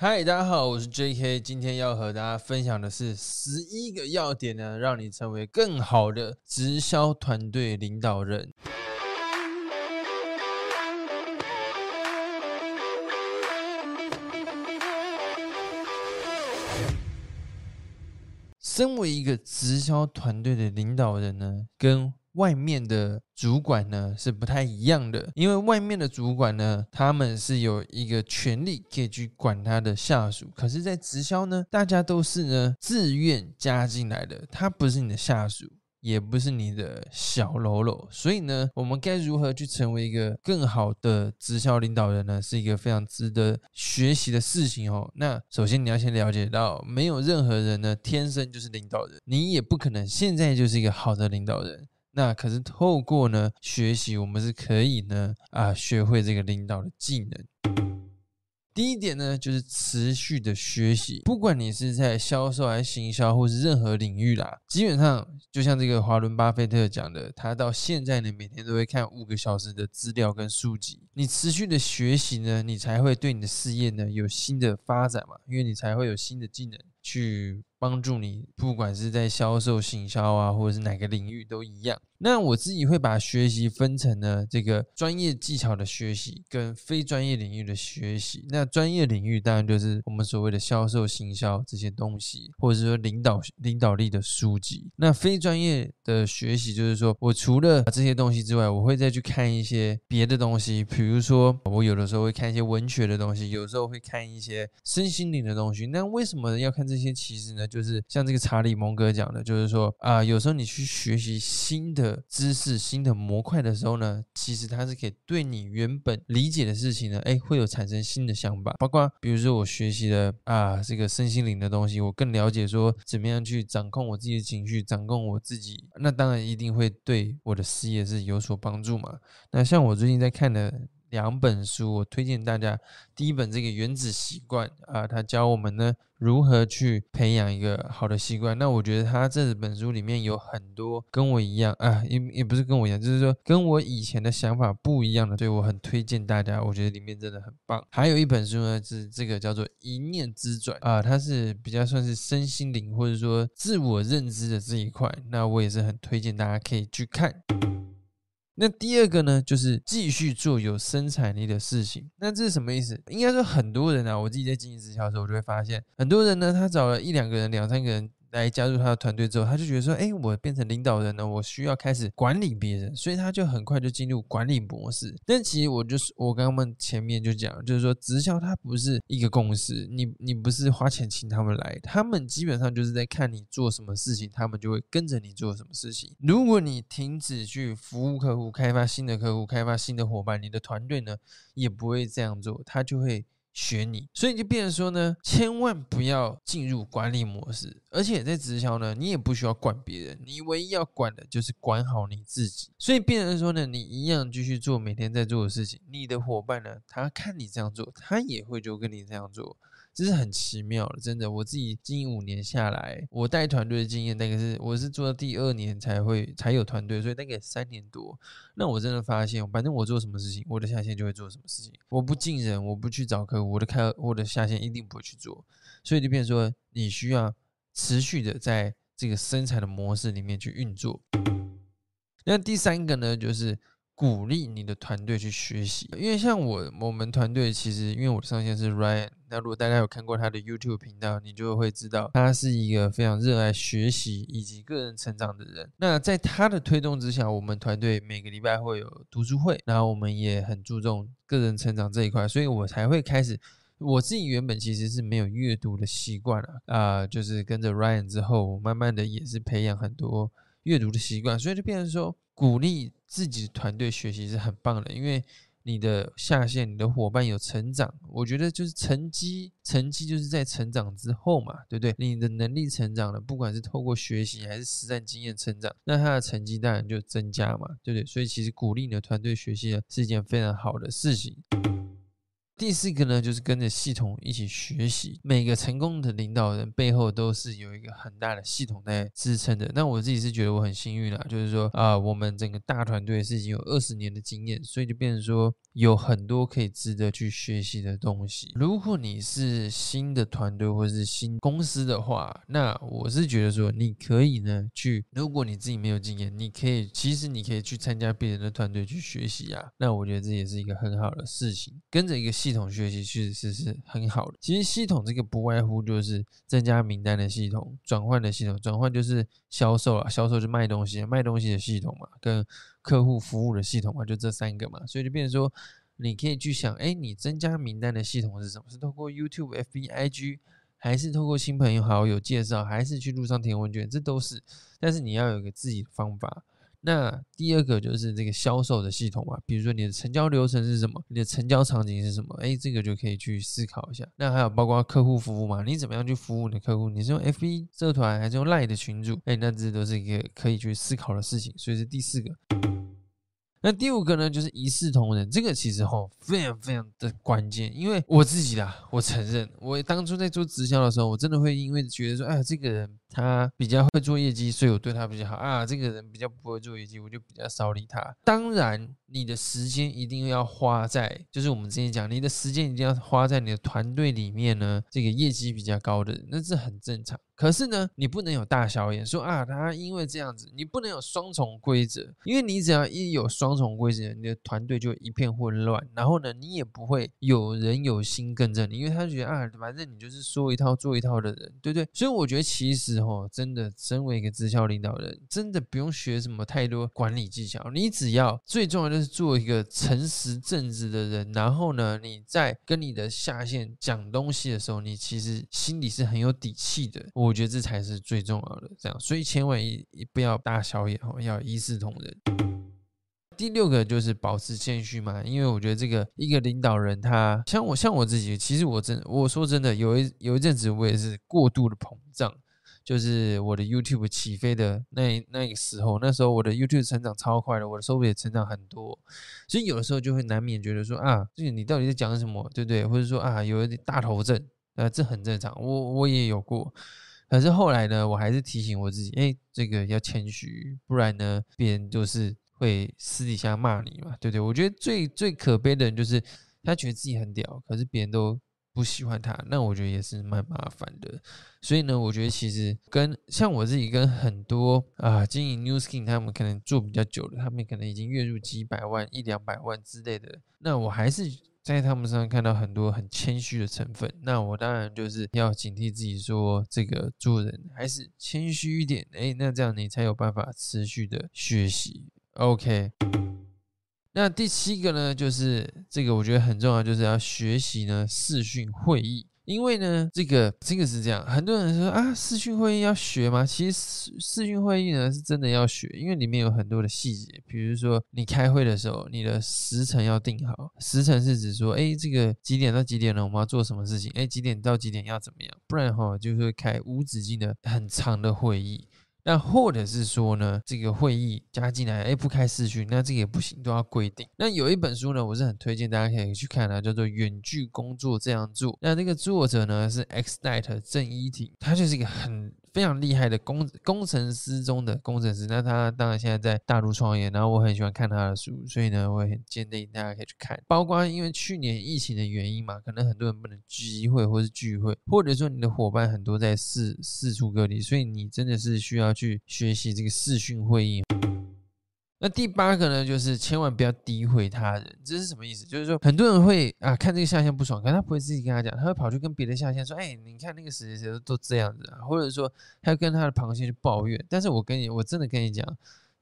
嗨，大家好，我是 J.K.，今天要和大家分享的是十一个要点呢，让你成为更好的直销团队领导人。身为一个直销团队的领导人呢，跟外面的主管呢是不太一样的，因为外面的主管呢，他们是有一个权利可以去管他的下属，可是，在直销呢，大家都是呢自愿加进来的，他不是你的下属。也不是你的小喽啰，所以呢，我们该如何去成为一个更好的直销领导人呢？是一个非常值得学习的事情哦。那首先你要先了解到，没有任何人呢天生就是领导人，你也不可能现在就是一个好的领导人。那可是透过呢学习，我们是可以呢啊学会这个领导的技能。第一点呢，就是持续的学习，不管你是在销售还是行销，或是任何领域啦，基本上就像这个华伦巴菲特讲的，他到现在呢，每天都会看五个小时的资料跟书籍。你持续的学习呢，你才会对你的事业呢有新的发展嘛，因为你才会有新的技能去。帮助你，不管是在销售、行销啊，或者是哪个领域都一样。那我自己会把学习分成呢，这个专业技巧的学习跟非专业领域的学习。那专业领域当然就是我们所谓的销售、行销这些东西，或者说领导领导力的书籍。那非专业的学习就是说我除了这些东西之外，我会再去看一些别的东西，比如说我有的时候会看一些文学的东西，有时候会看一些身心灵的东西。那为什么要看这些？其实呢？就是像这个查理蒙哥讲的，就是说啊，有时候你去学习新的知识、新的模块的时候呢，其实它是可以对你原本理解的事情呢，哎，会有产生新的想法。包括比如说我学习的啊，这个身心灵的东西，我更了解说怎么样去掌控我自己的情绪，掌控我自己，那当然一定会对我的事业是有所帮助嘛。那像我最近在看的。两本书，我推荐大家。第一本这个《原子习惯》啊，它教我们呢如何去培养一个好的习惯。那我觉得他这本书里面有很多跟我一样啊，也也不是跟我一样，就是说跟我以前的想法不一样的，所以我很推荐大家。我觉得里面真的很棒。还有一本书呢，是这个叫做《一念之转》啊，它是比较算是身心灵或者说自我认知的这一块。那我也是很推荐大家可以去看。那第二个呢，就是继续做有生产力的事情。那这是什么意思？应该说很多人啊，我自己在经营直销的时候，我就会发现，很多人呢，他找了一两个人、两三个人。来加入他的团队之后，他就觉得说：“哎，我变成领导人了，我需要开始管理别人。”所以他就很快就进入管理模式。但其实我就是我刚刚前面就讲，就是说直销它不是一个公司，你你不是花钱请他们来，他们基本上就是在看你做什么事情，他们就会跟着你做什么事情。如果你停止去服务客户、开发新的客户、开发新的伙伴，你的团队呢也不会这样做，他就会。学你，所以就变成说呢，千万不要进入管理模式，而且在直销呢，你也不需要管别人，你唯一要管的就是管好你自己。所以变成说呢，你一样继续做每天在做的事情，你的伙伴呢，他看你这样做，他也会就跟你这样做。这是很奇妙的，真的。我自己经营五年下来，我带团队的经验大概是，我是做到第二年才会才有团队，所以大概三年多。那我真的发现，反正我做什么事情，我的下线就会做什么事情。我不进人，我不去找客户，我的开我的下线一定不会去做。所以就变说，你需要持续的在这个生产的模式里面去运作。那第三个呢，就是。鼓励你的团队去学习，因为像我我们团队其实，因为我的上线是 Ryan，那如果大家有看过他的 YouTube 频道，你就会知道他是一个非常热爱学习以及个人成长的人。那在他的推动之下，我们团队每个礼拜会有读书会，然后我们也很注重个人成长这一块，所以我才会开始。我自己原本其实是没有阅读的习惯啊，啊，就是跟着 Ryan 之后，我慢慢的也是培养很多阅读的习惯，所以就变成说鼓励。自己团队学习是很棒的，因为你的下线、你的伙伴有成长，我觉得就是成绩，成绩就是在成长之后嘛，对不对？你的能力成长了，不管是透过学习还是实战经验成长，那他的成绩当然就增加嘛，对不对？所以其实鼓励你的团队学习呢，是一件非常好的事情。第四个呢，就是跟着系统一起学习。每个成功的领导人背后都是有一个很大的系统在支撑的。那我自己是觉得我很幸运啦，就是说啊，我们整个大团队是已经有二十年的经验，所以就变成说有很多可以值得去学习的东西。如果你是新的团队或者是新公司的话，那我是觉得说你可以呢去，如果你自己没有经验，你可以其实你可以去参加别人的团队去学习啊。那我觉得这也是一个很好的事情，跟着一个系。系统学习确实是是很好的。其实系统这个不外乎就是增加名单的系统、转换的系统。转换就是销售啊，销售就卖东西，卖东西的系统嘛，跟客户服务的系统嘛，就这三个嘛。所以就变成说，你可以去想，哎，你增加名单的系统是什么？是透过 YouTube、FB、IG，还是透过新朋友好友介绍，还是去路上填问卷？这都是。但是你要有个自己的方法。那第二个就是这个销售的系统嘛，比如说你的成交流程是什么，你的成交场景是什么，哎，这个就可以去思考一下。那还有包括客户服务嘛，你怎么样去服务你的客户？你是用 FB 社团还是用 Line 的群组？哎，那这都是一个可以去思考的事情。所以是第四个。那第五个呢，就是一视同仁，这个其实吼非常非常的关键，因为我自己啦，我承认，我当初在做直销的时候，我真的会因为觉得说，哎，这个人。他比较会做业绩，所以我对他比较好啊。这个人比较不会做业绩，我就比较少理他。当然，你的时间一定要花在，就是我们之前讲，你的时间一定要花在你的团队里面呢。这个业绩比较高的，那是很正常。可是呢，你不能有大小眼，说啊，他因为这样子，你不能有双重规则，因为你只要一有双双重规则，你的团队就一片混乱。然后呢，你也不会有人有心跟着你，因为他觉得啊，反正你就是说一套做一套的人，对不对？所以我觉得其实。哦，真的，身为一个直销领导人，真的不用学什么太多管理技巧，你只要最重要就是做一个诚实正直的人。然后呢，你在跟你的下线讲东西的时候，你其实心里是很有底气的。我觉得这才是最重要的。这样，所以千万一不要大小眼哦，要一视同仁。第六个就是保持谦虚嘛，因为我觉得这个一个领导人，他像我像我自己，其实我真我说真的，有一有一阵子我也是过度的膨胀。就是我的 YouTube 起飞的那那个时候，那时候我的 YouTube 成长超快的，我的收入也成长很多，所以有的时候就会难免觉得说啊，这个你到底在讲什么，对不对？或者说啊，有一点大头症，呃，这很正常，我我也有过。可是后来呢，我还是提醒我自己，哎，这个要谦虚，不然呢，别人就是会私底下骂你嘛，对不对？我觉得最最可悲的人就是他觉得自己很屌，可是别人都。不喜欢他，那我觉得也是蛮麻烦的。所以呢，我觉得其实跟像我自己跟很多啊经营 New Skin 他们可能做比较久了，他们可能已经月入几百万、一两百万之类的。那我还是在他们身上看到很多很谦虚的成分。那我当然就是要警惕自己，说这个做人还是谦虚一点。哎，那这样你才有办法持续的学习。OK。那第七个呢，就是这个我觉得很重要，就是要学习呢视讯会议。因为呢，这个这个是这样，很多人说啊，视讯会议要学吗？其实视视讯会议呢是真的要学，因为里面有很多的细节，比如说你开会的时候，你的时辰要定好，时辰是指说，哎，这个几点到几点呢？我们要做什么事情？哎，几点到几点要怎么样？不然哈，就会开无止境的很长的会议。那或者是说呢，这个会议加进来，哎，不开视讯，那这个也不行，都要规定。那有一本书呢，我是很推荐大家可以去看的，叫做《远距工作这样做》。那这个作者呢是 X Night 郑一婷，他就是一个很。非常厉害的工工程师中的工程师，那他当然现在在大陆创业，然后我很喜欢看他的书，所以呢，我也很建议大家可以去看。包括因为去年疫情的原因嘛，可能很多人不能聚会或是聚会，或者说你的伙伴很多在四四处隔离，所以你真的是需要去学习这个视讯会议。那第八个呢，就是千万不要诋毁他人，这是什么意思？就是说很多人会啊看这个下线不爽，可他不会自己跟他讲，他会跑去跟别的下线说：“哎，你看那个谁谁谁都这样子啊。”或者说他跟他的螃蟹去抱怨。但是我跟你，我真的跟你讲，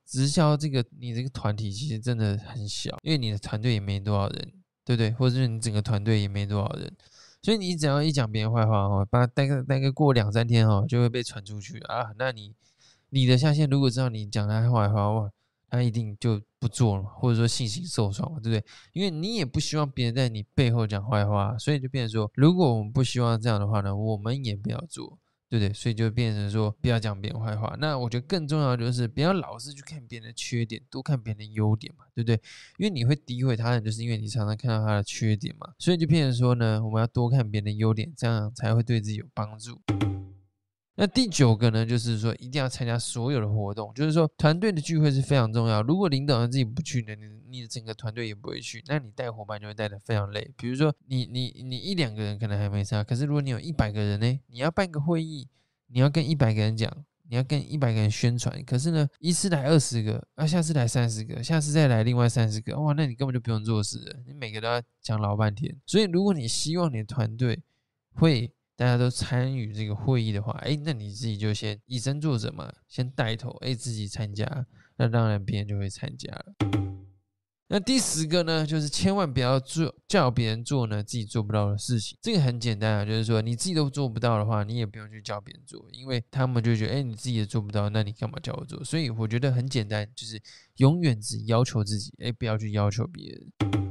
直销这个你这个团体其实真的很小，因为你的团队也没多少人，对不对？或者是你整个团队也没多少人，所以你只要一讲别人坏话哦，把大概大概过两三天哦，就会被传出去啊。那你你的下线如果知道你讲他坏话哇。他一定就不做了，或者说信心受创嘛，对不对？因为你也不希望别人在你背后讲坏话，所以就变成说，如果我们不希望这样的话呢，我们也不要做。对不对？所以就变成说不要讲别人坏话。那我觉得更重要的就是不要老是去看别人的缺点，多看别人的优点嘛，对不对？因为你会诋毁他人，就是因为你常常看到他的缺点嘛。所以就变成说呢，我们要多看别人的优点，这样才会对自己有帮助。那第九个呢，就是说一定要参加所有的活动，就是说团队的聚会是非常重要。如果领导人自己不去呢，你你的整个团队也不会去，那你带伙伴就会带的非常累。比如说你你你一两个人可能还没差，可是如果你有一百个人呢，你要办个会议，你要跟一百个人讲，你要跟一百个人宣传，可是呢一次来二十个，啊下次来三十个，下次再来另外三十个，哇，那你根本就不用做事了，你每个都要讲老半天。所以如果你希望你的团队会大家都参与这个会议的话，哎，那你自己就先以身作则嘛，先带头，哎，自己参加，那当然别人就会参加了。那第十个呢，就是千万不要做叫别人做呢自己做不到的事情。这个很简单啊，就是说你自己都做不到的话，你也不用去叫别人做，因为他们就觉得，哎，你自己也做不到，那你干嘛叫我做？所以我觉得很简单，就是永远只要求自己，哎，不要去要求别人。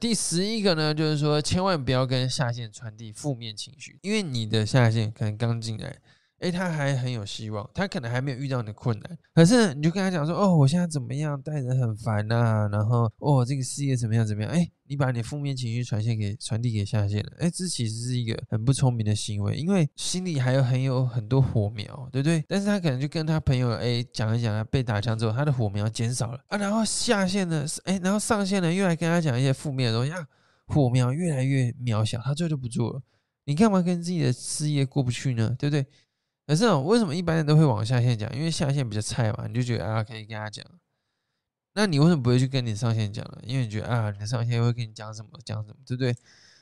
第十一个呢，就是说千万不要跟下线传递负面情绪，因为你的下线可能刚进来。哎，他还很有希望，他可能还没有遇到你的困难，可是你就跟他讲说，哦，我现在怎么样，带人很烦呐，然后，哦，这个事业怎么样怎么样？哎，你把你负面情绪传线给传递给下线了，哎，这其实是一个很不聪明的行为，因为心里还有很有很多火苗，对不对？但是他可能就跟他朋友哎讲一讲啊，被打枪之后，他的火苗减少了啊，然后下线呢，哎，然后上线呢又来跟他讲一些负面的东西啊，火苗越来越渺小，他最后就不做了。你干嘛跟自己的事业过不去呢？对不对？可是为什么一般人都会往下线讲？因为下线比较菜嘛，你就觉得啊可以跟他讲。那你为什么不会去跟你上线讲呢？因为你觉得啊，你的上线会跟你讲什么讲什么，对不对？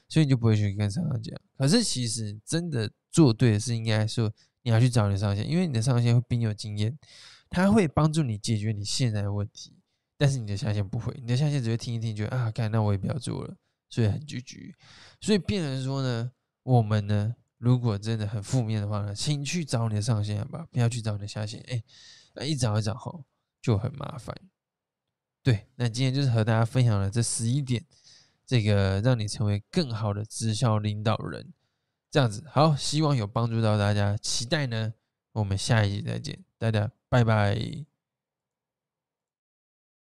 所以你就不会去跟上线讲。可是其实真的做对的是，应该说你要去找你的上线，因为你的上线会比你有经验，他会帮助你解决你现在的问题。但是你的下线不会，你的下线只会听一听，觉得啊，干那我也不要做了，所以很拒绝。所以变成说呢，我们呢。如果真的很负面的话呢，请去找你的上线吧，不要去找你的下线。哎，一找一找吼就很麻烦。对，那今天就是和大家分享了这十一点，这个让你成为更好的直销领导人，这样子好，希望有帮助到大家。期待呢，我们下一集再见，大家拜拜。